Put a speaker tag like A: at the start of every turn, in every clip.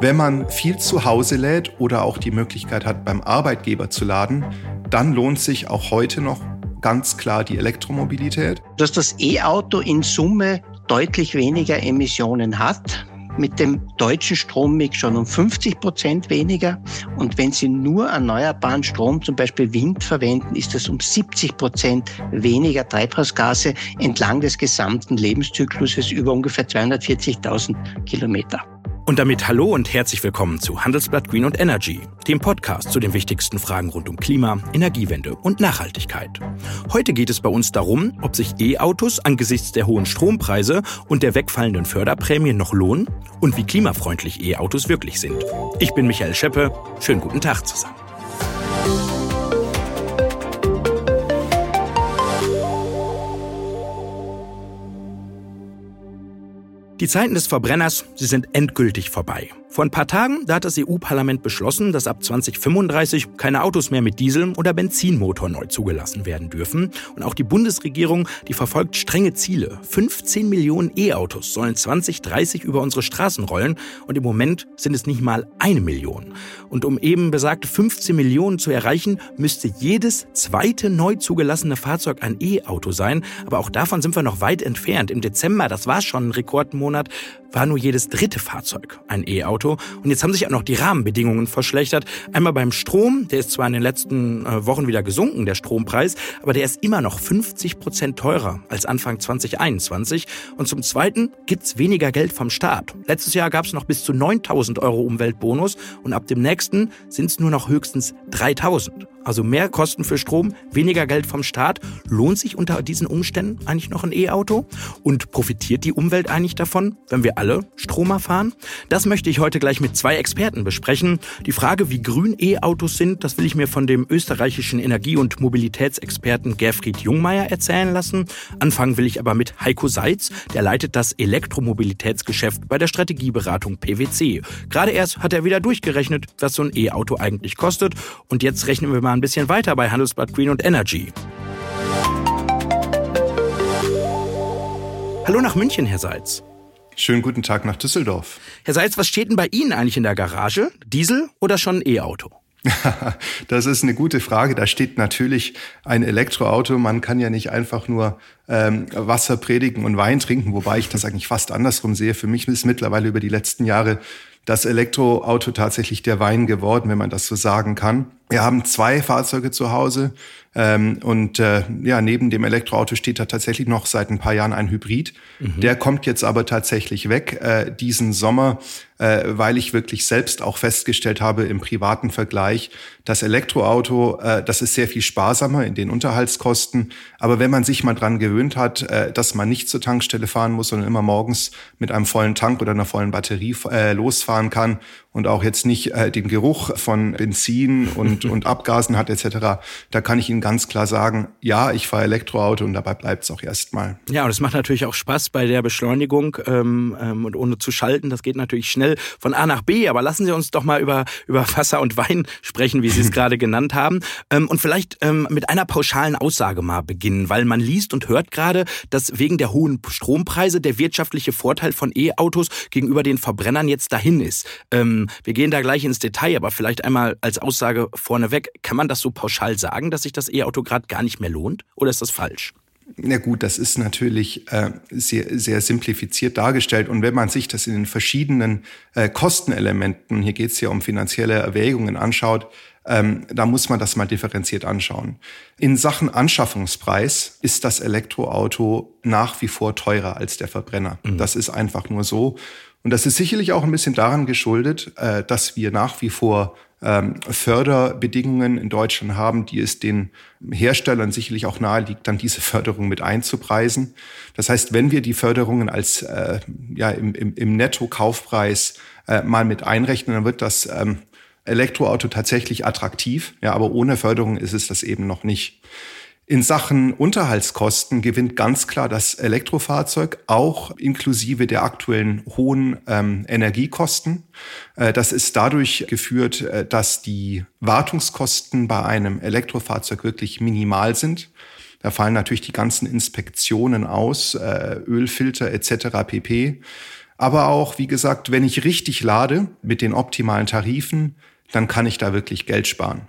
A: Wenn man viel zu Hause lädt oder auch die Möglichkeit hat, beim Arbeitgeber zu laden, dann lohnt sich auch heute noch ganz klar die Elektromobilität.
B: Dass das E-Auto in Summe deutlich weniger Emissionen hat, mit dem deutschen Strommix schon um 50 Prozent weniger. Und wenn Sie nur erneuerbaren Strom, zum Beispiel Wind, verwenden, ist das um 70 Prozent weniger Treibhausgase entlang des gesamten Lebenszykluses über ungefähr 240.000 Kilometer.
C: Und damit hallo und herzlich willkommen zu Handelsblatt Green und Energy, dem Podcast zu den wichtigsten Fragen rund um Klima, Energiewende und Nachhaltigkeit. Heute geht es bei uns darum, ob sich E-Autos angesichts der hohen Strompreise und der wegfallenden Förderprämien noch lohnen und wie klimafreundlich E-Autos wirklich sind. Ich bin Michael Scheppe. Schönen guten Tag zusammen. Die Zeiten des Verbrenners, sie sind endgültig vorbei. Vor ein paar Tagen, da hat das EU-Parlament beschlossen, dass ab 2035 keine Autos mehr mit Diesel- oder Benzinmotor neu zugelassen werden dürfen. Und auch die Bundesregierung, die verfolgt strenge Ziele. 15 Millionen E-Autos sollen 2030 über unsere Straßen rollen. Und im Moment sind es nicht mal eine Million. Und um eben besagte 15 Millionen zu erreichen, müsste jedes zweite neu zugelassene Fahrzeug ein E-Auto sein. Aber auch davon sind wir noch weit entfernt. Im Dezember, das war schon ein Rekordmonat, war nur jedes dritte Fahrzeug ein E-Auto. Und jetzt haben sich auch noch die Rahmenbedingungen verschlechtert. Einmal beim Strom, der ist zwar in den letzten äh, Wochen wieder gesunken, der Strompreis, aber der ist immer noch 50 Prozent teurer als Anfang 2021. Und zum Zweiten gibt's weniger Geld vom Staat. Letztes Jahr gab's noch bis zu 9000 Euro Umweltbonus und ab dem nächsten sind's nur noch höchstens 3000. Also mehr Kosten für Strom, weniger Geld vom Staat. Lohnt sich unter diesen Umständen eigentlich noch ein E-Auto? Und profitiert die Umwelt eigentlich davon, wenn wir alle Stromer fahren? Das möchte ich heute gleich mit zwei Experten besprechen. Die Frage, wie grün E-Autos sind, das will ich mir von dem österreichischen Energie- und Mobilitätsexperten Gerfried Jungmeier erzählen lassen. Anfangen will ich aber mit Heiko Seitz, der leitet das Elektromobilitätsgeschäft bei der Strategieberatung PwC. Gerade erst hat er wieder durchgerechnet, was so ein E-Auto eigentlich kostet. Und jetzt rechnen wir mal ein bisschen weiter bei Handelsblatt Green und Energy. Hallo nach München, Herr Seitz.
A: Schönen guten Tag nach Düsseldorf.
C: Herr Seitz, was steht denn bei Ihnen eigentlich in der Garage? Diesel oder schon ein E-Auto?
A: das ist eine gute Frage. Da steht natürlich ein Elektroauto. Man kann ja nicht einfach nur ähm, Wasser predigen und Wein trinken, wobei ich das eigentlich fast andersrum sehe. Für mich ist mittlerweile über die letzten Jahre das Elektroauto tatsächlich der Wein geworden, wenn man das so sagen kann. Wir haben zwei Fahrzeuge zu Hause. Ähm, und äh, ja, neben dem Elektroauto steht da tatsächlich noch seit ein paar Jahren ein Hybrid. Mhm. Der kommt jetzt aber tatsächlich weg äh, diesen Sommer, äh, weil ich wirklich selbst auch festgestellt habe im privaten Vergleich, das Elektroauto, äh, das ist sehr viel sparsamer in den Unterhaltskosten. Aber wenn man sich mal dran gewöhnt hat, äh, dass man nicht zur Tankstelle fahren muss, sondern immer morgens mit einem vollen Tank oder einer vollen Batterie äh, losfahren kann und auch jetzt nicht äh, den Geruch von Benzin und, und Abgasen hat etc., da kann ich Ihnen ganz klar sagen, ja, ich fahre Elektroauto und dabei bleibt es auch erstmal.
C: Ja, und es macht natürlich auch Spaß bei der Beschleunigung ähm, ähm, und ohne zu schalten. Das geht natürlich schnell von A nach B. Aber lassen Sie uns doch mal über, über Wasser und Wein sprechen, wie Sie es gerade genannt haben. Ähm, und vielleicht ähm, mit einer pauschalen Aussage mal beginnen, weil man liest und hört gerade, dass wegen der hohen Strompreise der wirtschaftliche Vorteil von E-Autos gegenüber den Verbrennern jetzt dahin ist. Ähm, wir gehen da gleich ins Detail, aber vielleicht einmal als Aussage vorneweg, kann man das so pauschal sagen, dass sich das E-Auto gerade gar nicht mehr lohnt? Oder ist das falsch?
A: Na gut, das ist natürlich äh, sehr, sehr simplifiziert dargestellt. Und wenn man sich das in den verschiedenen äh, Kostenelementen, hier geht es ja um finanzielle Erwägungen, anschaut, ähm, da muss man das mal differenziert anschauen. In Sachen Anschaffungspreis ist das Elektroauto nach wie vor teurer als der Verbrenner. Mhm. Das ist einfach nur so. Und das ist sicherlich auch ein bisschen daran geschuldet, äh, dass wir nach wie vor ähm, Förderbedingungen in Deutschland haben, die es den Herstellern sicherlich auch naheliegt, dann diese Förderung mit einzupreisen. Das heißt, wenn wir die Förderungen als äh, ja im, im, im Netto-Kaufpreis äh, mal mit einrechnen, dann wird das ähm, Elektroauto tatsächlich attraktiv. Ja, aber ohne Förderung ist es das eben noch nicht. In Sachen Unterhaltskosten gewinnt ganz klar das Elektrofahrzeug, auch inklusive der aktuellen hohen ähm, Energiekosten. Äh, das ist dadurch geführt, äh, dass die Wartungskosten bei einem Elektrofahrzeug wirklich minimal sind. Da fallen natürlich die ganzen Inspektionen aus, äh, Ölfilter etc. pp. Aber auch, wie gesagt, wenn ich richtig lade mit den optimalen Tarifen, dann kann ich da wirklich Geld sparen.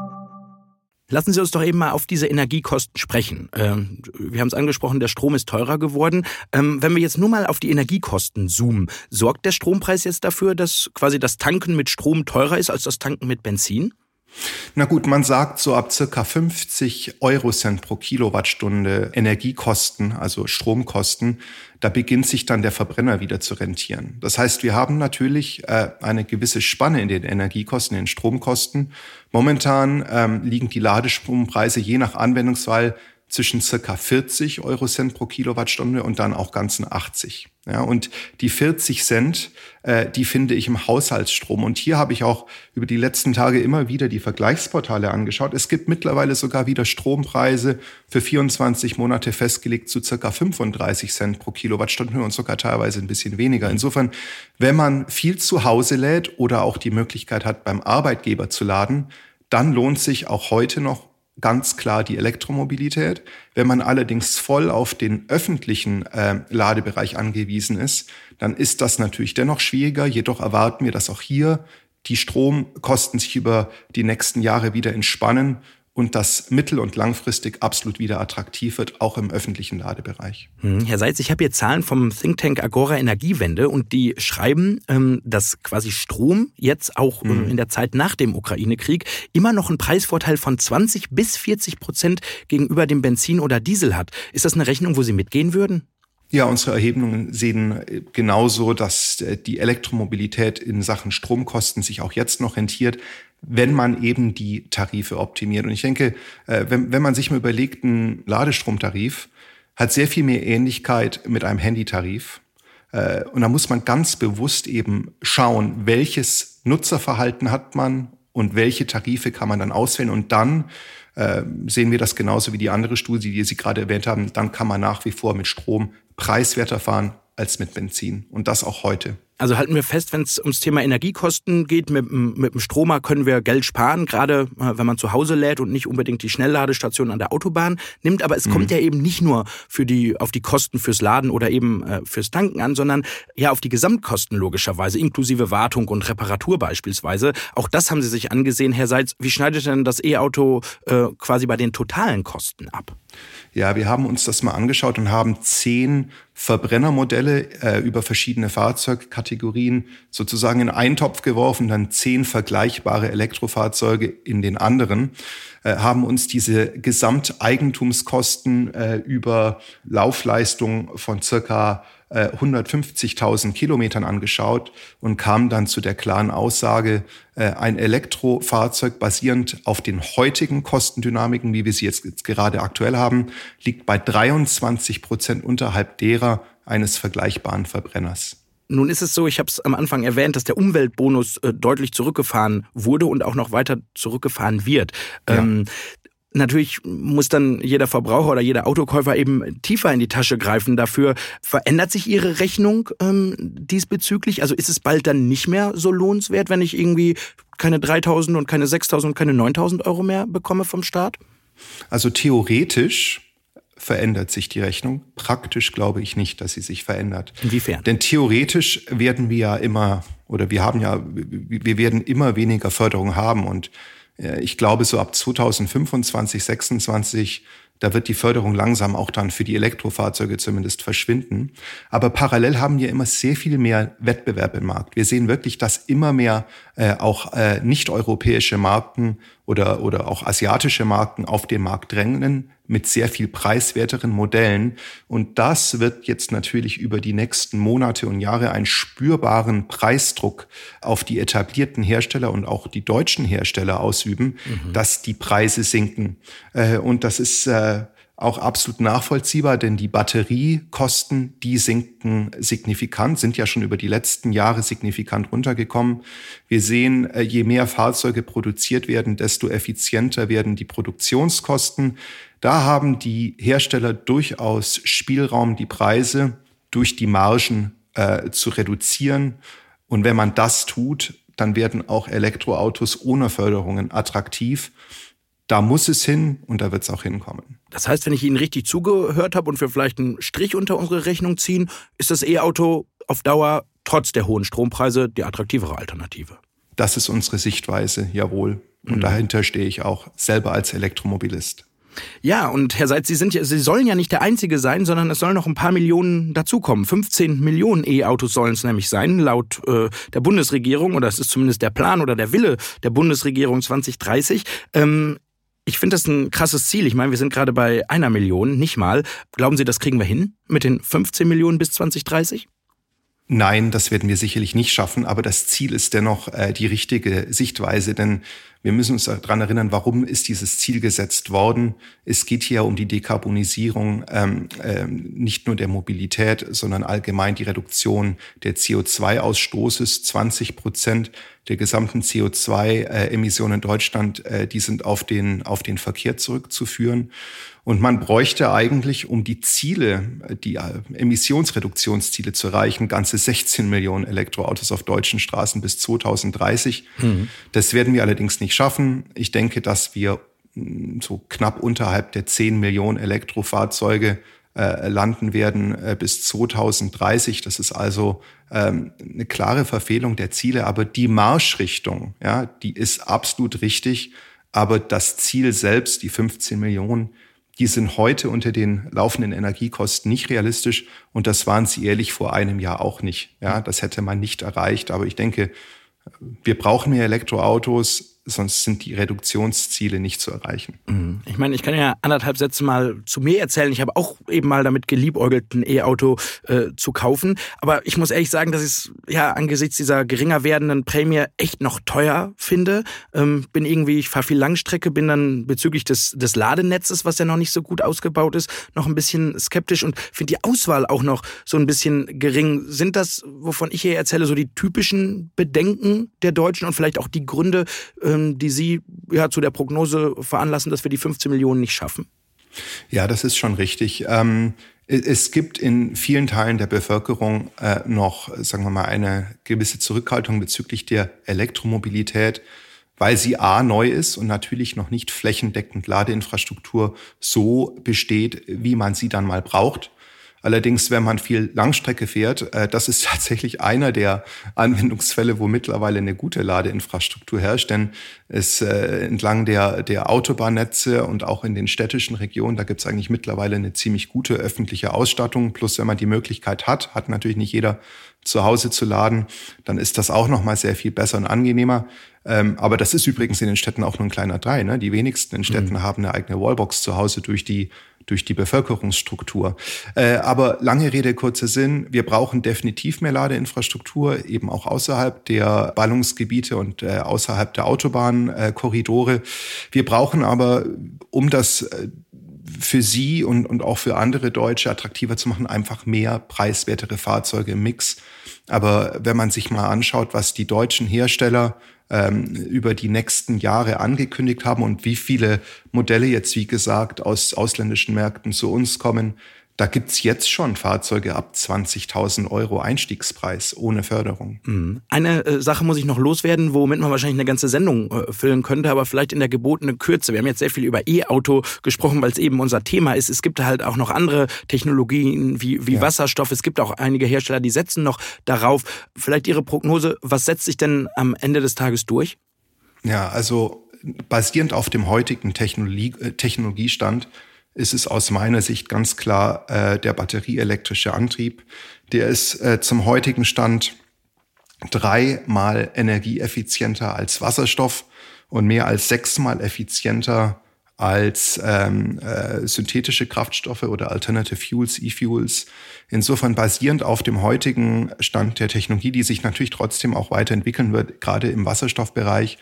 C: Lassen Sie uns doch eben mal auf diese Energiekosten sprechen. Ähm, wir haben es angesprochen, der Strom ist teurer geworden. Ähm, wenn wir jetzt nur mal auf die Energiekosten zoomen, sorgt der Strompreis jetzt dafür, dass quasi das Tanken mit Strom teurer ist als das Tanken mit Benzin?
A: Na gut, man sagt so ab circa 50 Eurocent pro Kilowattstunde Energiekosten, also Stromkosten, da beginnt sich dann der Verbrenner wieder zu rentieren. Das heißt, wir haben natürlich äh, eine gewisse Spanne in den Energiekosten, in den Stromkosten. Momentan ähm, liegen die Ladestrompreise je nach Anwendungsfall zwischen circa 40 Euro Cent pro Kilowattstunde und dann auch ganzen 80. Ja, und die 40 Cent, äh, die finde ich im Haushaltsstrom. Und hier habe ich auch über die letzten Tage immer wieder die Vergleichsportale angeschaut. Es gibt mittlerweile sogar wieder Strompreise für 24 Monate festgelegt zu circa 35 Cent pro Kilowattstunde und sogar teilweise ein bisschen weniger. Insofern, wenn man viel zu Hause lädt oder auch die Möglichkeit hat, beim Arbeitgeber zu laden, dann lohnt sich auch heute noch ganz klar die Elektromobilität. Wenn man allerdings voll auf den öffentlichen äh, Ladebereich angewiesen ist, dann ist das natürlich dennoch schwieriger. Jedoch erwarten wir, dass auch hier die Stromkosten sich über die nächsten Jahre wieder entspannen und das mittel- und langfristig absolut wieder attraktiv wird, auch im öffentlichen Ladebereich.
C: Hm, Herr Seitz, ich habe hier Zahlen vom Think Tank Agora Energiewende und die schreiben, ähm, dass quasi Strom jetzt auch mhm. in der Zeit nach dem Ukraine-Krieg immer noch einen Preisvorteil von 20 bis 40 Prozent gegenüber dem Benzin oder Diesel hat. Ist das eine Rechnung, wo Sie mitgehen würden?
A: Ja, unsere Erhebungen sehen äh, genauso, dass äh, die Elektromobilität in Sachen Stromkosten sich auch jetzt noch rentiert, wenn man eben die Tarife optimiert. Und ich denke, äh, wenn, wenn man sich mal überlegt, ein Ladestromtarif hat sehr viel mehr Ähnlichkeit mit einem Handytarif. Und da muss man ganz bewusst eben schauen, welches Nutzerverhalten hat man und welche Tarife kann man dann auswählen und dann äh, sehen wir das genauso wie die andere Studie, die Sie gerade erwähnt haben. Dann kann man nach wie vor mit Strom preiswerter fahren als mit Benzin. Und das auch heute.
C: Also halten wir fest, wenn es ums Thema Energiekosten geht, mit, mit dem Stromer können wir Geld sparen, gerade äh, wenn man zu Hause lädt und nicht unbedingt die Schnellladestation an der Autobahn nimmt. Aber es mhm. kommt ja eben nicht nur für die, auf die Kosten fürs Laden oder eben äh, fürs Tanken an, sondern ja auf die Gesamtkosten logischerweise, inklusive Wartung und Reparatur beispielsweise. Auch das haben Sie sich angesehen, Herr Seitz. Wie schneidet denn das E-Auto äh, quasi bei den totalen Kosten ab?
A: Ja, wir haben uns das mal angeschaut und haben zehn Verbrennermodelle äh, über verschiedene Fahrzeugkategorien sozusagen in einen Topf geworfen, dann zehn vergleichbare Elektrofahrzeuge in den anderen, äh, haben uns diese Gesamteigentumskosten äh, über Laufleistung von circa 150.000 äh, Kilometern angeschaut und kam dann zu der klaren Aussage, äh, ein Elektrofahrzeug basierend auf den heutigen Kostendynamiken, wie wir sie jetzt gerade aktuell haben, liegt bei 23 Prozent unterhalb derer eines vergleichbaren Verbrenners.
C: Nun ist es so, ich habe es am Anfang erwähnt, dass der Umweltbonus äh, deutlich zurückgefahren wurde und auch noch weiter zurückgefahren wird. Ja. Ähm, Natürlich muss dann jeder Verbraucher oder jeder Autokäufer eben tiefer in die Tasche greifen dafür. Verändert sich Ihre Rechnung ähm, diesbezüglich? Also ist es bald dann nicht mehr so lohnenswert, wenn ich irgendwie keine 3.000 und keine 6.000 und keine 9.000 Euro mehr bekomme vom Staat?
A: Also theoretisch verändert sich die Rechnung. Praktisch glaube ich nicht, dass sie sich verändert.
C: Inwiefern?
A: Denn theoretisch werden wir ja immer, oder wir haben ja, wir werden immer weniger Förderung haben und ich glaube, so ab 2025, 26, da wird die Förderung langsam auch dann für die Elektrofahrzeuge zumindest verschwinden. Aber parallel haben wir immer sehr viel mehr Wettbewerb im Markt. Wir sehen wirklich, dass immer mehr äh, auch äh, nicht-europäische Marken oder, oder auch asiatische Marken auf den Markt drängen mit sehr viel preiswerteren Modellen. Und das wird jetzt natürlich über die nächsten Monate und Jahre einen spürbaren Preisdruck auf die etablierten Hersteller und auch die deutschen Hersteller ausüben, mhm. dass die Preise sinken. Äh, und das ist äh, auch absolut nachvollziehbar, denn die Batteriekosten, die sinken signifikant, sind ja schon über die letzten Jahre signifikant runtergekommen. Wir sehen, äh, je mehr Fahrzeuge produziert werden, desto effizienter werden die Produktionskosten. Da haben die Hersteller durchaus Spielraum, die Preise durch die Margen äh, zu reduzieren. Und wenn man das tut, dann werden auch Elektroautos ohne Förderungen attraktiv. Da muss es hin und da wird es auch hinkommen.
C: Das heißt, wenn ich Ihnen richtig zugehört habe und wir vielleicht einen Strich unter unsere Rechnung ziehen, ist das E-Auto auf Dauer trotz der hohen Strompreise die attraktivere Alternative.
A: Das ist unsere Sichtweise, jawohl. Und mhm. dahinter stehe ich auch selber als Elektromobilist.
C: Ja, und Herr Seitz, Sie sind ja, Sie sollen ja nicht der Einzige sein, sondern es sollen noch ein paar Millionen dazukommen. 15 Millionen E-Autos sollen es nämlich sein, laut äh, der Bundesregierung, oder es ist zumindest der Plan oder der Wille der Bundesregierung 2030. Ähm, ich finde das ein krasses Ziel. Ich meine, wir sind gerade bei einer Million, nicht mal. Glauben Sie, das kriegen wir hin mit den 15 Millionen bis 2030?
A: Nein, das werden wir sicherlich nicht schaffen, aber das Ziel ist dennoch äh, die richtige Sichtweise, denn wir müssen uns daran erinnern, warum ist dieses Ziel gesetzt worden. Es geht hier um die Dekarbonisierung ähm, ähm, nicht nur der Mobilität, sondern allgemein die Reduktion der CO2-Ausstoßes. 20 Prozent der gesamten CO2-Emissionen in Deutschland, äh, die sind auf den, auf den Verkehr zurückzuführen. Und man bräuchte eigentlich, um die Ziele, die äh, Emissionsreduktionsziele zu erreichen, ganze 16 Millionen Elektroautos auf deutschen Straßen bis 2030. Mhm. Das werden wir allerdings nicht schaffen. Ich denke, dass wir mm, so knapp unterhalb der 10 Millionen Elektrofahrzeuge äh, landen werden äh, bis 2030. Das ist also ähm, eine klare Verfehlung der Ziele, aber die Marschrichtung, ja, die ist absolut richtig. Aber das Ziel selbst, die 15 Millionen, die sind heute unter den laufenden Energiekosten nicht realistisch und das waren sie ehrlich vor einem Jahr auch nicht. Ja, das hätte man nicht erreicht. Aber ich denke, wir brauchen mehr Elektroautos sonst sind die Reduktionsziele nicht zu erreichen.
C: Mhm. Ich meine, ich kann ja anderthalb Sätze mal zu mir erzählen. Ich habe auch eben mal damit geliebäugelt, ein E-Auto äh, zu kaufen. Aber ich muss ehrlich sagen, dass ich es ja angesichts dieser geringer werdenden Prämie echt noch teuer finde. Ähm, bin irgendwie, ich fahre viel Langstrecke, bin dann bezüglich des, des Ladenetzes, was ja noch nicht so gut ausgebaut ist, noch ein bisschen skeptisch und finde die Auswahl auch noch so ein bisschen gering. Sind das, wovon ich hier erzähle, so die typischen Bedenken der Deutschen und vielleicht auch die Gründe, ähm, die Sie ja zu der Prognose veranlassen, dass wir die 15 Millionen nicht schaffen?
A: Ja, das ist schon richtig. Ähm, es gibt in vielen Teilen der Bevölkerung äh, noch, sagen wir mal, eine gewisse Zurückhaltung bezüglich der Elektromobilität, weil sie A neu ist und natürlich noch nicht flächendeckend Ladeinfrastruktur so besteht, wie man sie dann mal braucht. Allerdings, wenn man viel Langstrecke fährt, äh, das ist tatsächlich einer der Anwendungsfälle, wo mittlerweile eine gute Ladeinfrastruktur herrscht. Denn es äh, entlang der, der Autobahnnetze und auch in den städtischen Regionen, da gibt es eigentlich mittlerweile eine ziemlich gute öffentliche Ausstattung. Plus, wenn man die Möglichkeit hat, hat natürlich nicht jeder zu Hause zu laden, dann ist das auch noch mal sehr viel besser und angenehmer. Ähm, aber das ist übrigens in den Städten auch nur ein kleiner Teil. Ne? Die wenigsten in Städten mhm. haben eine eigene Wallbox zu Hause durch die durch die Bevölkerungsstruktur. Äh, aber lange Rede, kurzer Sinn, wir brauchen definitiv mehr Ladeinfrastruktur, eben auch außerhalb der Ballungsgebiete und äh, außerhalb der Autobahnkorridore. wir brauchen aber, um das äh, für Sie und, und auch für andere Deutsche attraktiver zu machen, einfach mehr preiswertere Fahrzeuge im Mix. Aber wenn man sich mal anschaut, was die deutschen Hersteller ähm, über die nächsten Jahre angekündigt haben und wie viele Modelle jetzt, wie gesagt, aus ausländischen Märkten zu uns kommen, da gibt's jetzt schon Fahrzeuge ab 20.000 Euro Einstiegspreis ohne Förderung.
C: Mhm. Eine äh, Sache muss ich noch loswerden, womit man wahrscheinlich eine ganze Sendung äh, füllen könnte, aber vielleicht in der gebotenen Kürze. Wir haben jetzt sehr viel über E-Auto gesprochen, weil es eben unser Thema ist. Es gibt halt auch noch andere Technologien wie, wie ja. Wasserstoff. Es gibt auch einige Hersteller, die setzen noch darauf. Vielleicht Ihre Prognose, was setzt sich denn am Ende des Tages durch?
A: Ja, also basierend auf dem heutigen Technologie, äh, Technologiestand ist es aus meiner Sicht ganz klar äh, der batterieelektrische Antrieb. Der ist äh, zum heutigen Stand dreimal energieeffizienter als Wasserstoff und mehr als sechsmal effizienter als ähm, äh, synthetische Kraftstoffe oder Alternative Fuels, E-Fuels. Insofern basierend auf dem heutigen Stand der Technologie, die sich natürlich trotzdem auch weiterentwickeln wird, gerade im Wasserstoffbereich,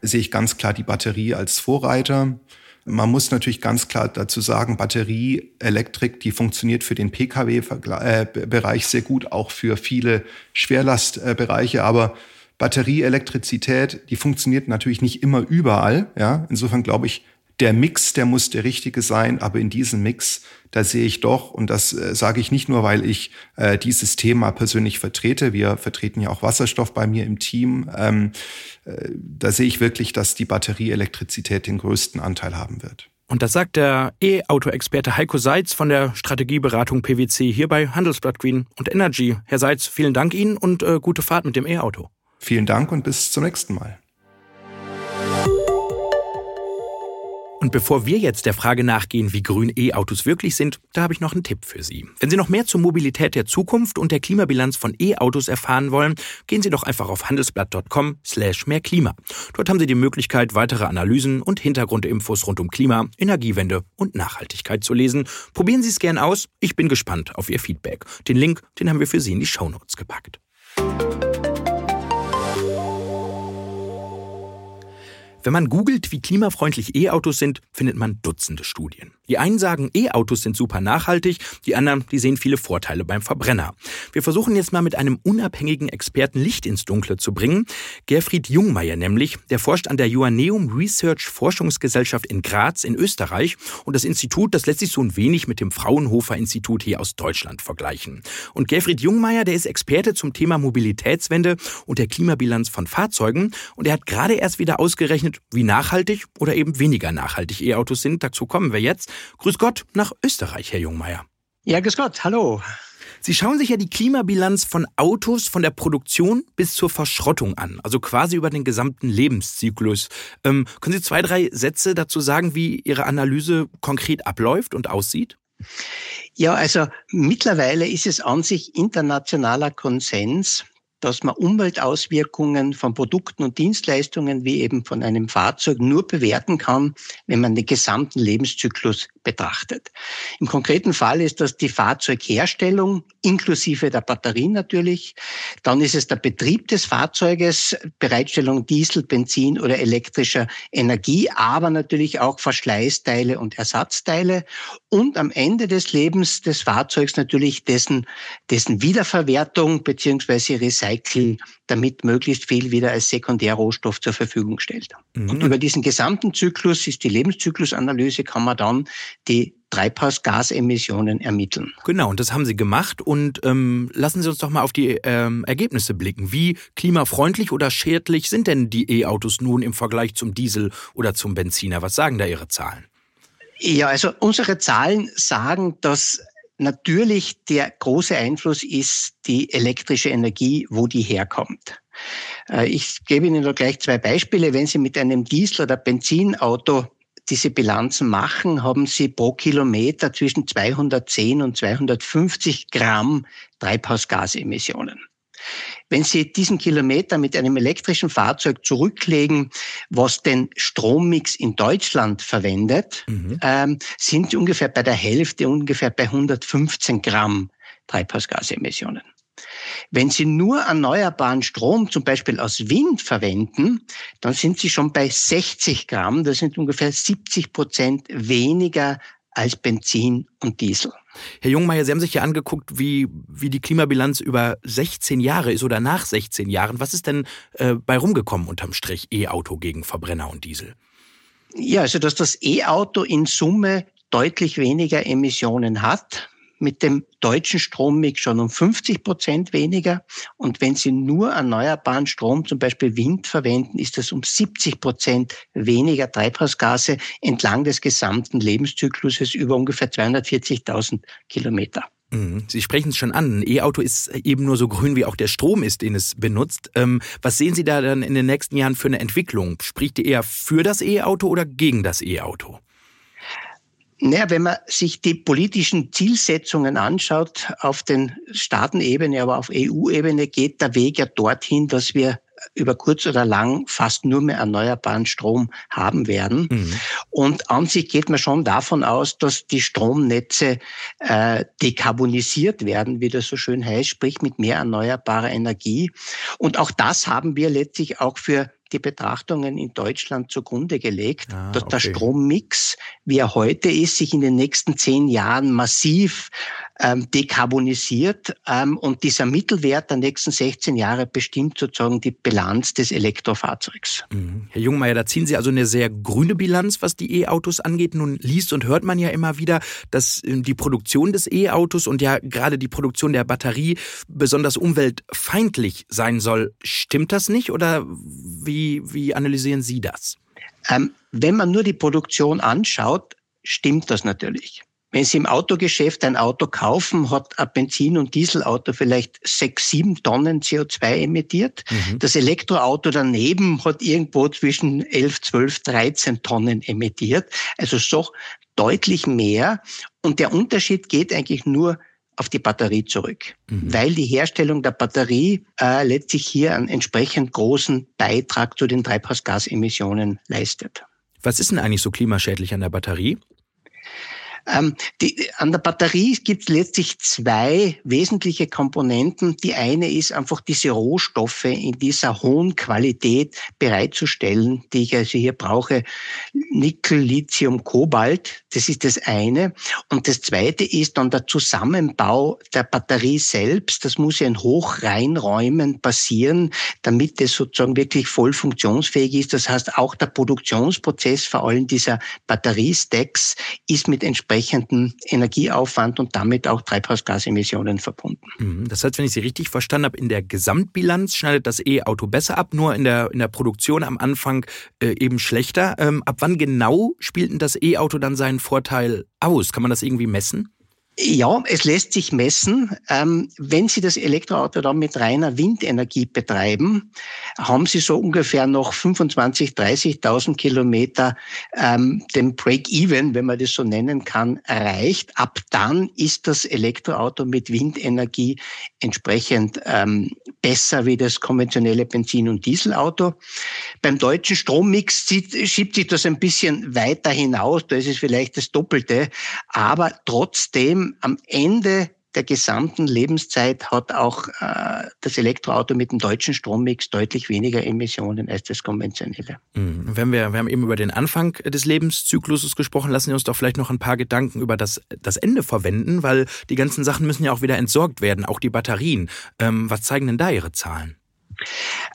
A: sehe ich ganz klar die Batterie als Vorreiter. Man muss natürlich ganz klar dazu sagen, Batterieelektrik, die funktioniert für den Pkw-Bereich sehr gut, auch für viele Schwerlastbereiche, aber Batterieelektrizität, die funktioniert natürlich nicht immer überall. Ja, insofern glaube ich, der Mix, der muss der richtige sein, aber in diesem Mix, da sehe ich doch, und das äh, sage ich nicht nur, weil ich äh, dieses Thema persönlich vertrete, wir vertreten ja auch Wasserstoff bei mir im Team, ähm, äh, da sehe ich wirklich, dass die Batterieelektrizität den größten Anteil haben wird.
C: Und das sagt der E-Auto-Experte Heiko Seitz von der Strategieberatung PwC hier bei Handelsblatt Green und Energy. Herr Seitz, vielen Dank Ihnen und äh, gute Fahrt mit dem E-Auto.
A: Vielen Dank und bis zum nächsten Mal.
C: Und bevor wir jetzt der Frage nachgehen, wie grün E-Autos wirklich sind, da habe ich noch einen Tipp für Sie. Wenn Sie noch mehr zur Mobilität der Zukunft und der Klimabilanz von E-Autos erfahren wollen, gehen Sie doch einfach auf handelsblatt.com slash mehr Klima. Dort haben Sie die Möglichkeit, weitere Analysen und Hintergrundinfos rund um Klima, Energiewende und Nachhaltigkeit zu lesen. Probieren Sie es gern aus. Ich bin gespannt auf Ihr Feedback. Den Link, den haben wir für Sie in die Shownotes gepackt. Wenn man googelt, wie klimafreundlich E-Autos sind, findet man Dutzende Studien. Die einen sagen, E-Autos sind super nachhaltig, die anderen, die sehen viele Vorteile beim Verbrenner. Wir versuchen jetzt mal mit einem unabhängigen Experten Licht ins Dunkle zu bringen. Gerfried Jungmeier nämlich, der forscht an der Joanneum Research Forschungsgesellschaft in Graz in Österreich und das Institut, das lässt sich so ein wenig mit dem Fraunhofer Institut hier aus Deutschland vergleichen. Und Gerfried Jungmeier, der ist Experte zum Thema Mobilitätswende und der Klimabilanz von Fahrzeugen und er hat gerade erst wieder ausgerechnet, wie nachhaltig oder eben weniger nachhaltig E-Autos sind. Dazu kommen wir jetzt. Grüß Gott nach Österreich, Herr Jungmeier.
B: Ja, grüß Gott, hallo.
C: Sie schauen sich ja die Klimabilanz von Autos von der Produktion bis zur Verschrottung an, also quasi über den gesamten Lebenszyklus. Ähm, können Sie zwei, drei Sätze dazu sagen, wie Ihre Analyse konkret abläuft und aussieht?
B: Ja, also mittlerweile ist es an sich internationaler Konsens, dass man Umweltauswirkungen von Produkten und Dienstleistungen wie eben von einem Fahrzeug nur bewerten kann, wenn man den gesamten Lebenszyklus betrachtet. Im konkreten Fall ist das die Fahrzeugherstellung inklusive der Batterie natürlich. Dann ist es der Betrieb des Fahrzeuges, Bereitstellung Diesel, Benzin oder elektrischer Energie, aber natürlich auch Verschleißteile und Ersatzteile. Und am Ende des Lebens des Fahrzeugs natürlich dessen, dessen Wiederverwertung beziehungsweise Recycling, damit möglichst viel wieder als Sekundärrohstoff zur Verfügung stellt. Mhm. Und über diesen gesamten Zyklus ist die Lebenszyklusanalyse, kann man dann die Treibhausgasemissionen ermitteln.
C: Genau, und das haben Sie gemacht. Und ähm, lassen Sie uns doch mal auf die ähm, Ergebnisse blicken. Wie klimafreundlich oder schädlich sind denn die E-Autos nun im Vergleich zum Diesel oder zum Benziner? Was sagen da Ihre Zahlen?
B: Ja, also unsere Zahlen sagen, dass natürlich der große Einfluss ist die elektrische Energie, wo die herkommt. Äh, ich gebe Ihnen da gleich zwei Beispiele. Wenn Sie mit einem Diesel- oder Benzinauto diese Bilanzen machen, haben sie pro Kilometer zwischen 210 und 250 Gramm Treibhausgasemissionen. Wenn Sie diesen Kilometer mit einem elektrischen Fahrzeug zurücklegen, was den Strommix in Deutschland verwendet, mhm. ähm, sind Sie ungefähr bei der Hälfte, ungefähr bei 115 Gramm Treibhausgasemissionen. Wenn Sie nur erneuerbaren Strom, zum Beispiel aus Wind, verwenden, dann sind Sie schon bei 60 Gramm. Das sind ungefähr 70 Prozent weniger als Benzin und Diesel.
C: Herr Jungmeier, Sie haben sich ja angeguckt, wie, wie die Klimabilanz über 16 Jahre ist oder nach 16 Jahren. Was ist denn äh, bei rumgekommen unterm Strich E-Auto gegen Verbrenner und Diesel?
B: Ja, also dass das E-Auto in Summe deutlich weniger Emissionen hat mit dem deutschen Strommix schon um 50 Prozent weniger. Und wenn Sie nur erneuerbaren Strom, zum Beispiel Wind, verwenden, ist das um 70 Prozent weniger Treibhausgase entlang des gesamten Lebenszykluses über ungefähr 240.000 Kilometer.
C: Mhm. Sie sprechen es schon an. Ein E-Auto ist eben nur so grün, wie auch der Strom ist, den es benutzt. Ähm, was sehen Sie da dann in den nächsten Jahren für eine Entwicklung? Spricht die eher für das E-Auto oder gegen das E-Auto?
B: Naja, wenn man sich die politischen Zielsetzungen anschaut, auf den Staatenebene, aber auf EU-Ebene geht der Weg ja dorthin, dass wir über kurz oder lang fast nur mehr erneuerbaren Strom haben werden. Mhm. Und an sich geht man schon davon aus, dass die Stromnetze äh, dekarbonisiert werden, wie das so schön heißt, sprich mit mehr erneuerbarer Energie. Und auch das haben wir letztlich auch für die Betrachtungen in Deutschland zugrunde gelegt, ah, dass okay. der Strommix, wie er heute ist, sich in den nächsten zehn Jahren massiv ähm, dekarbonisiert ähm, und dieser Mittelwert der nächsten 16 Jahre bestimmt sozusagen die Bilanz des Elektrofahrzeugs.
C: Mhm. Herr Jungmeier, da ziehen Sie also eine sehr grüne Bilanz, was die E-Autos angeht. Nun liest und hört man ja immer wieder, dass äh, die Produktion des E-Autos und ja gerade die Produktion der Batterie besonders umweltfeindlich sein soll. Stimmt das nicht oder wie, wie analysieren Sie das?
B: Ähm, wenn man nur die Produktion anschaut, stimmt das natürlich. Wenn Sie im Autogeschäft ein Auto kaufen, hat ein Benzin- und Dieselauto vielleicht sechs, sieben Tonnen CO2 emittiert. Mhm. Das Elektroauto daneben hat irgendwo zwischen elf, zwölf, dreizehn Tonnen emittiert. Also so deutlich mehr. Und der Unterschied geht eigentlich nur auf die Batterie zurück, mhm. weil die Herstellung der Batterie äh, letztlich hier einen entsprechend großen Beitrag zu den Treibhausgasemissionen leistet.
C: Was ist denn eigentlich so klimaschädlich an der Batterie?
B: Ähm, die, an der Batterie gibt es letztlich zwei wesentliche Komponenten. Die eine ist einfach diese Rohstoffe in dieser hohen Qualität bereitzustellen, die ich also hier brauche. Nickel, Lithium, Kobalt, das ist das eine. Und das zweite ist dann der Zusammenbau der Batterie selbst. Das muss ja in Hochreinräumen passieren, damit es sozusagen wirklich voll funktionsfähig ist. Das heißt, auch der Produktionsprozess, vor allem dieser Batteriestacks, ist mit entsprechenden entsprechenden Energieaufwand und damit auch Treibhausgasemissionen verbunden.
C: Mhm. Das heißt, wenn ich Sie richtig verstanden habe, in der Gesamtbilanz schneidet das E-Auto besser ab, nur in der, in der Produktion am Anfang äh, eben schlechter. Ähm, ab wann genau spielt denn das E-Auto dann seinen Vorteil aus? Kann man das irgendwie messen?
B: Ja, es lässt sich messen. Ähm, wenn Sie das Elektroauto dann mit reiner Windenergie betreiben, haben Sie so ungefähr noch 25.000, 30.000 Kilometer ähm, den Break-Even, wenn man das so nennen kann, erreicht. Ab dann ist das Elektroauto mit Windenergie entsprechend ähm, besser wie das konventionelle Benzin- und Dieselauto. Beim deutschen Strommix schiebt sich das ein bisschen weiter hinaus. Da ist es vielleicht das Doppelte. Aber trotzdem am Ende der gesamten Lebenszeit hat auch äh, das Elektroauto mit dem deutschen Strommix deutlich weniger Emissionen als das konventionelle.
C: Mhm. Wenn wir, wir haben eben über den Anfang des Lebenszykluses gesprochen, lassen Sie uns doch vielleicht noch ein paar Gedanken über das, das Ende verwenden, weil die ganzen Sachen müssen ja auch wieder entsorgt werden, auch die Batterien. Ähm, was zeigen denn da Ihre Zahlen?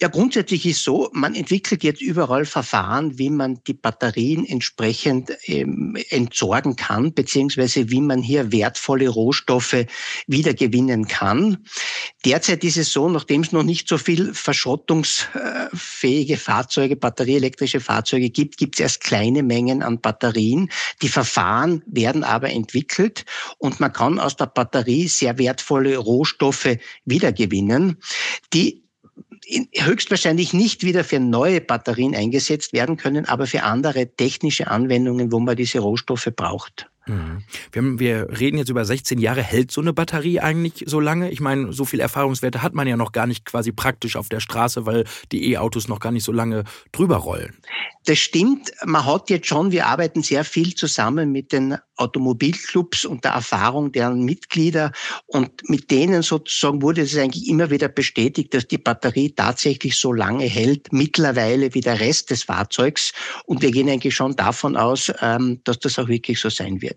B: Ja, grundsätzlich ist so, man entwickelt jetzt überall Verfahren, wie man die Batterien entsprechend ähm, entsorgen kann, beziehungsweise wie man hier wertvolle Rohstoffe wiedergewinnen kann. Derzeit ist es so, nachdem es noch nicht so viel verschrottungsfähige Fahrzeuge, batterieelektrische Fahrzeuge gibt, gibt es erst kleine Mengen an Batterien. Die Verfahren werden aber entwickelt und man kann aus der Batterie sehr wertvolle Rohstoffe wiedergewinnen, die höchstwahrscheinlich nicht wieder für neue Batterien eingesetzt werden können, aber für andere technische Anwendungen, wo man diese Rohstoffe braucht.
C: Mhm. Wir, haben, wir reden jetzt über 16 Jahre. Hält so eine Batterie eigentlich so lange? Ich meine, so viel Erfahrungswerte hat man ja noch gar nicht quasi praktisch auf der Straße, weil die E-Autos noch gar nicht so lange drüber rollen.
B: Das stimmt. Man hat jetzt schon, wir arbeiten sehr viel zusammen mit den Automobilclubs und der Erfahrung deren Mitglieder. Und mit denen sozusagen wurde es eigentlich immer wieder bestätigt, dass die Batterie tatsächlich so lange hält, mittlerweile wie der Rest des Fahrzeugs. Und wir gehen eigentlich schon davon aus, ähm, dass das auch wirklich so sein wird.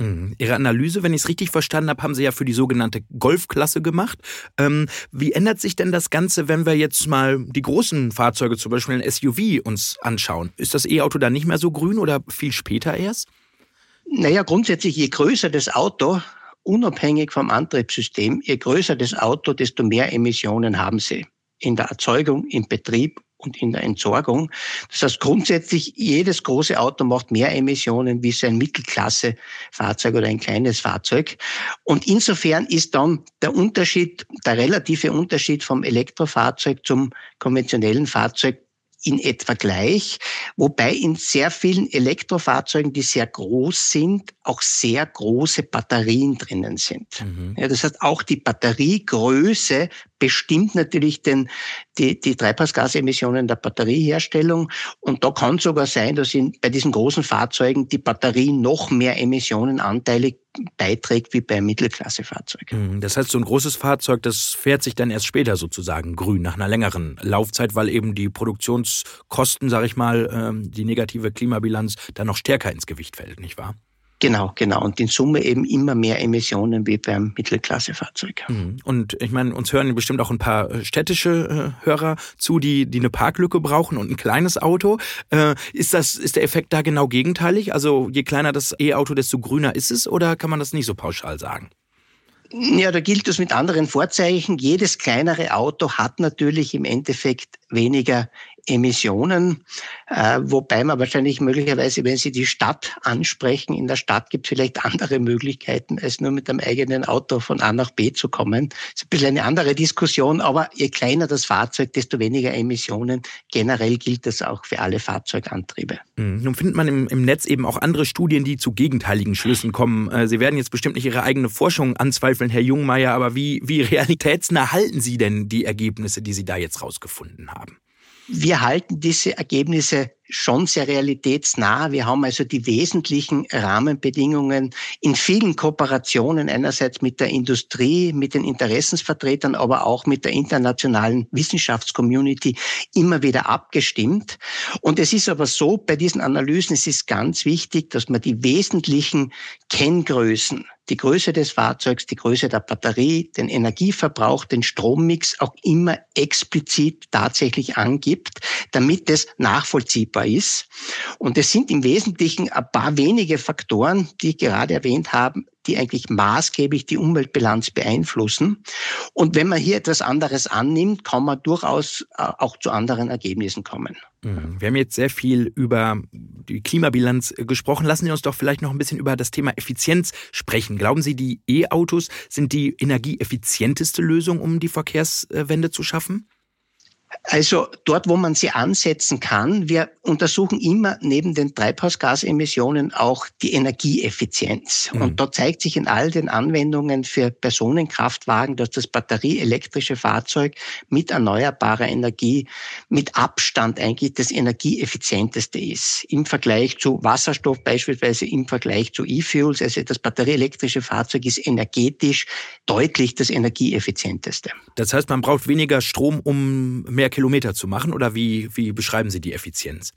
C: Mhm. Ihre Analyse, wenn ich es richtig verstanden habe, haben Sie ja für die sogenannte Golfklasse gemacht. Ähm, wie ändert sich denn das Ganze, wenn wir jetzt mal die großen Fahrzeuge, zum Beispiel ein SUV, uns anschauen? Ist das E-Auto dann nicht mehr so grün oder viel später erst?
B: Naja, grundsätzlich, je größer das Auto, unabhängig vom Antriebssystem, je größer das Auto, desto mehr Emissionen haben Sie in der Erzeugung, im Betrieb und in der Entsorgung. Das heißt, grundsätzlich jedes große Auto macht mehr Emissionen wie so ein Mittelklasse-Fahrzeug oder ein kleines Fahrzeug. Und insofern ist dann der Unterschied, der relative Unterschied vom Elektrofahrzeug zum konventionellen Fahrzeug in etwa gleich, wobei in sehr vielen Elektrofahrzeugen, die sehr groß sind, auch sehr große Batterien drinnen sind. Mhm. Ja, das heißt, auch die Batteriegröße bestimmt natürlich den, die, die Treibhausgasemissionen der Batterieherstellung. Und da kann sogar sein, dass in, bei diesen großen Fahrzeugen die Batterie noch mehr Emissionen anteilig beiträgt wie bei Mittelklassefahrzeug.
C: Mhm. Das heißt, so ein großes Fahrzeug, das fährt sich dann erst später sozusagen grün, nach einer längeren Laufzeit, weil eben die Produktionskosten, sage ich mal, ähm, die negative Klimabilanz dann noch stärker ins Gewicht fällt, nicht wahr?
B: Genau, genau. Und in Summe eben immer mehr Emissionen wie beim Mittelklassefahrzeug.
C: Mhm. Und ich meine, uns hören bestimmt auch ein paar äh, städtische äh, Hörer zu, die, die eine Parklücke brauchen und ein kleines Auto. Äh, ist, das, ist der Effekt da genau gegenteilig? Also je kleiner das E-Auto, desto grüner ist es? Oder kann man das nicht so pauschal sagen?
B: Ja, da gilt es mit anderen Vorzeichen. Jedes kleinere Auto hat natürlich im Endeffekt weniger Emissionen, äh, wobei man wahrscheinlich möglicherweise, wenn Sie die Stadt ansprechen, in der Stadt gibt es vielleicht andere Möglichkeiten, als nur mit einem eigenen Auto von A nach B zu kommen. Das ist ein bisschen eine andere Diskussion, aber je kleiner das Fahrzeug, desto weniger Emissionen. Generell gilt das auch für alle Fahrzeugantriebe.
C: Mhm. Nun findet man im, im Netz eben auch andere Studien, die zu gegenteiligen Schlüssen kommen. Äh, Sie werden jetzt bestimmt nicht Ihre eigene Forschung anzweifeln, Herr Jungmeier, aber wie, wie realitätsnah halten Sie denn die Ergebnisse, die Sie da jetzt rausgefunden haben?
B: Wir halten diese Ergebnisse schon sehr realitätsnah. Wir haben also die wesentlichen Rahmenbedingungen in vielen Kooperationen einerseits mit der Industrie, mit den Interessensvertretern, aber auch mit der internationalen Wissenschaftscommunity immer wieder abgestimmt. Und es ist aber so, bei diesen Analysen, es ist ganz wichtig, dass man die wesentlichen Kenngrößen die Größe des Fahrzeugs, die Größe der Batterie, den Energieverbrauch, den Strommix auch immer explizit tatsächlich angibt, damit es nachvollziehbar ist. Und es sind im Wesentlichen ein paar wenige Faktoren, die ich gerade erwähnt habe, die eigentlich maßgeblich die Umweltbilanz beeinflussen. Und wenn man hier etwas anderes annimmt, kann man durchaus äh, auch zu anderen Ergebnissen kommen.
C: Mhm. Wir haben jetzt sehr viel über die Klimabilanz äh, gesprochen. Lassen Sie uns doch vielleicht noch ein bisschen über das Thema Effizienz sprechen. Glauben Sie, die E-Autos sind die energieeffizienteste Lösung, um die Verkehrswende zu schaffen?
B: Also dort, wo man sie ansetzen kann, wir untersuchen immer neben den Treibhausgasemissionen auch die Energieeffizienz. Mhm. Und da zeigt sich in all den Anwendungen für Personenkraftwagen, dass das batterieelektrische Fahrzeug mit erneuerbarer Energie mit Abstand eigentlich das energieeffizienteste ist. Im Vergleich zu Wasserstoff beispielsweise, im Vergleich zu E-Fuels. Also das batterieelektrische Fahrzeug ist energetisch deutlich das energieeffizienteste.
C: Das heißt, man braucht weniger Strom, um mehr mehr Kilometer zu machen oder wie, wie beschreiben Sie die Effizienz?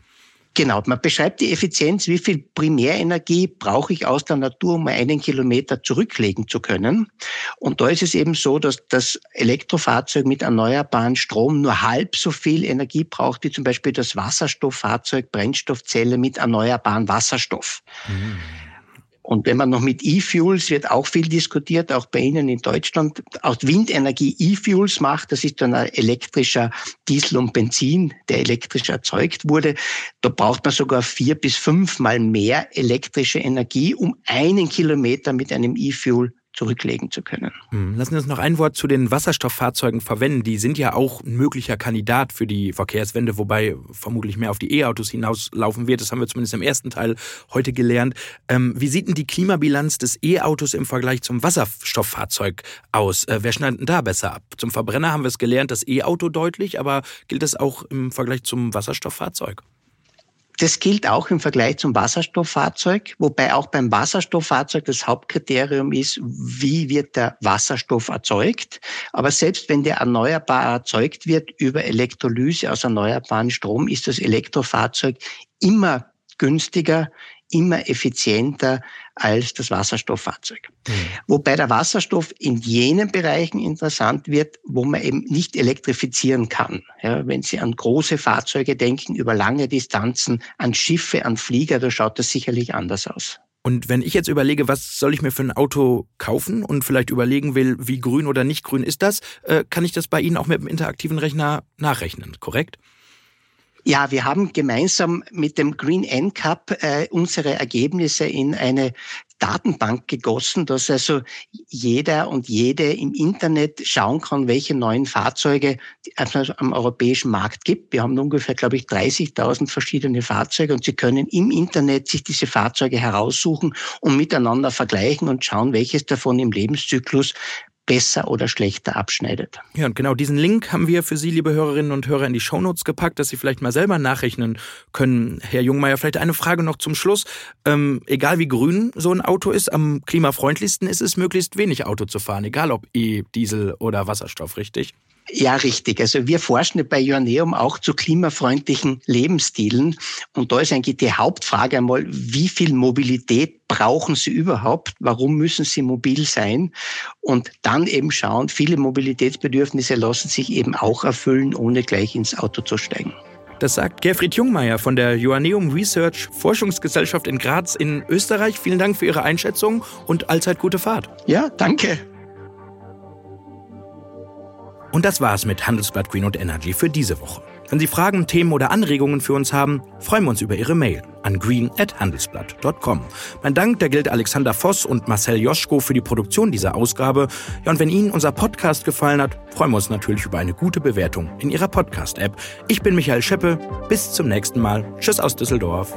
B: Genau, man beschreibt die Effizienz, wie viel Primärenergie brauche ich aus der Natur, um einen Kilometer zurücklegen zu können. Und da ist es eben so, dass das Elektrofahrzeug mit erneuerbaren Strom nur halb so viel Energie braucht wie zum Beispiel das Wasserstofffahrzeug, Brennstoffzelle mit erneuerbaren Wasserstoff. Mhm. Und wenn man noch mit E-Fuels, wird auch viel diskutiert, auch bei Ihnen in Deutschland, aus Windenergie E-Fuels macht, das ist dann ein elektrischer Diesel und Benzin, der elektrisch erzeugt wurde. Da braucht man sogar vier bis fünfmal mehr elektrische Energie, um einen Kilometer mit einem E-Fuel zurücklegen zu können.
C: Hm, lassen Sie uns noch ein Wort zu den Wasserstofffahrzeugen verwenden. Die sind ja auch ein möglicher Kandidat für die Verkehrswende, wobei vermutlich mehr auf die E-Autos hinauslaufen wird. Das haben wir zumindest im ersten Teil heute gelernt. Ähm, wie sieht denn die Klimabilanz des E-Autos im Vergleich zum Wasserstofffahrzeug aus? Äh, wer schneidet denn da besser ab? Zum Verbrenner haben wir es gelernt, das E-Auto deutlich, aber gilt das auch im Vergleich zum Wasserstofffahrzeug?
B: Das gilt auch im Vergleich zum Wasserstofffahrzeug, wobei auch beim Wasserstofffahrzeug das Hauptkriterium ist, wie wird der Wasserstoff erzeugt. Aber selbst wenn der erneuerbar erzeugt wird über Elektrolyse aus erneuerbaren Strom, ist das Elektrofahrzeug immer günstiger immer effizienter als das Wasserstofffahrzeug. Mhm. Wobei der Wasserstoff in jenen Bereichen interessant wird, wo man eben nicht elektrifizieren kann. Ja, wenn Sie an große Fahrzeuge denken, über lange Distanzen, an Schiffe, an Flieger, da schaut das sicherlich anders aus.
C: Und wenn ich jetzt überlege, was soll ich mir für ein Auto kaufen und vielleicht überlegen will, wie grün oder nicht grün ist das, äh, kann ich das bei Ihnen auch mit dem interaktiven Rechner nachrechnen, korrekt?
B: Ja, wir haben gemeinsam mit dem Green NCAP äh, unsere Ergebnisse in eine Datenbank gegossen, dass also jeder und jede im Internet schauen kann, welche neuen Fahrzeuge es am europäischen Markt gibt. Wir haben ungefähr, glaube ich, 30.000 verschiedene Fahrzeuge und Sie können im Internet sich diese Fahrzeuge heraussuchen und miteinander vergleichen und schauen, welches davon im Lebenszyklus besser oder schlechter abschneidet.
C: Ja, und genau diesen Link haben wir für Sie, liebe Hörerinnen und Hörer, in die Shownotes gepackt, dass Sie vielleicht mal selber nachrechnen können. Herr Jungmeier, vielleicht eine Frage noch zum Schluss. Ähm, egal wie grün so ein Auto ist, am klimafreundlichsten ist es, möglichst wenig Auto zu fahren, egal ob E, Diesel oder Wasserstoff, richtig?
B: Ja, richtig. Also wir forschen bei Joanneum auch zu klimafreundlichen Lebensstilen. Und da ist eigentlich die Hauptfrage einmal, wie viel Mobilität brauchen Sie überhaupt? Warum müssen Sie mobil sein? Und dann eben schauen, viele Mobilitätsbedürfnisse lassen sich eben auch erfüllen, ohne gleich ins Auto zu steigen.
C: Das sagt Gerfried Jungmeier von der Joanneum Research Forschungsgesellschaft in Graz in Österreich. Vielen Dank für Ihre Einschätzung und allzeit gute Fahrt.
B: Ja, danke.
C: Und das war's mit Handelsblatt Green und Energy für diese Woche. Wenn Sie Fragen, Themen oder Anregungen für uns haben, freuen wir uns über Ihre Mail an green@handelsblatt.com. Mein Dank, der gilt Alexander Voss und Marcel Joschko für die Produktion dieser Ausgabe. Ja, und wenn Ihnen unser Podcast gefallen hat, freuen wir uns natürlich über eine gute Bewertung in Ihrer Podcast-App. Ich bin Michael Scheppe. Bis zum nächsten Mal. Tschüss aus Düsseldorf.